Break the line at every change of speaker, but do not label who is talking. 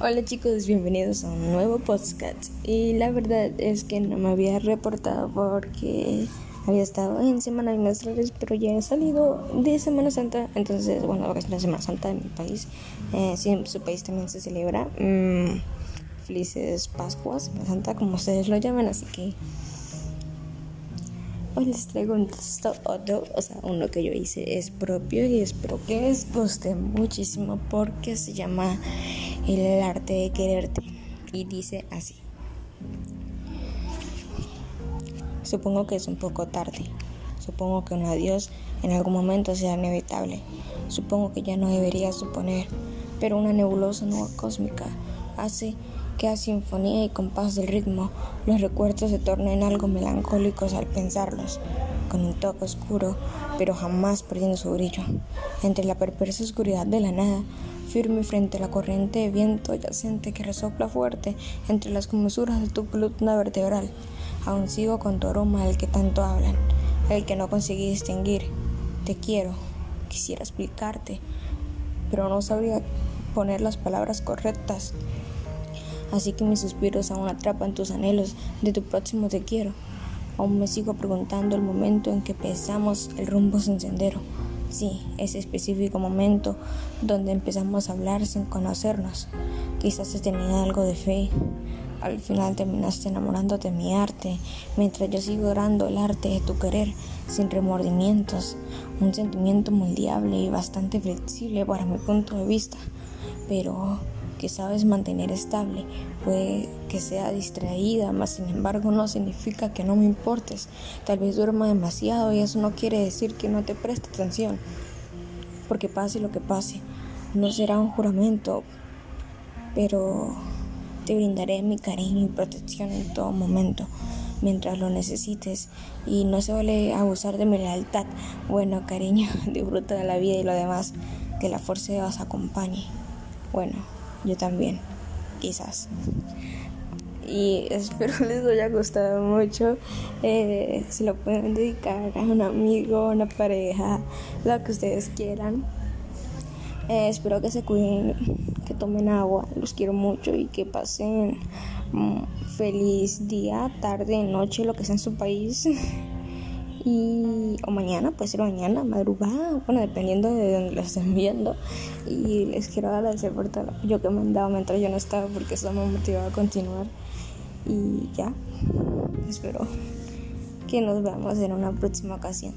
Hola chicos, bienvenidos a un nuevo podcast. Y la verdad es que no me había reportado porque había estado en Semana de pero ya he salido de Semana Santa. Entonces, bueno, es la Semana Santa de mi país. Eh, sí, en su país también se celebra. Mm, felices Pascuas, Semana Santa, como ustedes lo llaman. Así que hoy les traigo un otro, o sea, uno que yo hice es propio y espero que les guste muchísimo porque se llama el arte de quererte. Y dice así. Supongo que es un poco tarde. Supongo que un adiós en algún momento sea inevitable. Supongo que ya no debería suponer, pero una nebulosa nueva cósmica hace que a sinfonía y compás del ritmo los recuerdos se tornen algo melancólicos al pensarlos, con un toque oscuro, pero jamás perdiendo su brillo. Entre la perversa oscuridad de la nada firme frente a la corriente de viento yacente que resopla fuerte entre las comusuras de tu columna vertebral. Aún sigo con tu aroma el que tanto hablan, el que no conseguí distinguir. Te quiero, quisiera explicarte, pero no sabría poner las palabras correctas. Así que mis suspiros aún atrapan tus anhelos de tu próximo te quiero. Aún me sigo preguntando el momento en que pensamos el rumbo sin sendero. Sí, ese específico momento donde empezamos a hablar sin conocernos. Quizás se tenía algo de fe. Al final terminaste enamorándote de mi arte, mientras yo sigo orando el arte de tu querer, sin remordimientos. Un sentimiento moldeable y bastante flexible para mi punto de vista. Pero que sabes mantener estable. Puede que sea distraída, mas sin embargo no significa que no me importes. Tal vez duerma demasiado y eso no quiere decir que no te preste atención. Porque pase lo que pase, no será un juramento, pero te brindaré mi cariño y protección en todo momento mientras lo necesites y no se vale abusar de mi lealtad. Bueno, cariño, disfruta de la vida y lo demás, que la fuerza os acompañe. Bueno yo también, quizás. Y espero les haya gustado mucho. Eh, se lo pueden dedicar a un amigo, a una pareja, lo que ustedes quieran. Eh, espero que se cuiden, que tomen agua, los quiero mucho y que pasen mm, feliz día, tarde, noche, lo que sea en su país. y o mañana, puede ser mañana, madrugada, bueno, dependiendo de donde lo estén viendo. Y les quiero agradecer por todo el que me han dado mientras yo no estaba, porque eso me ha a continuar. Y ya, espero que nos veamos en una próxima ocasión.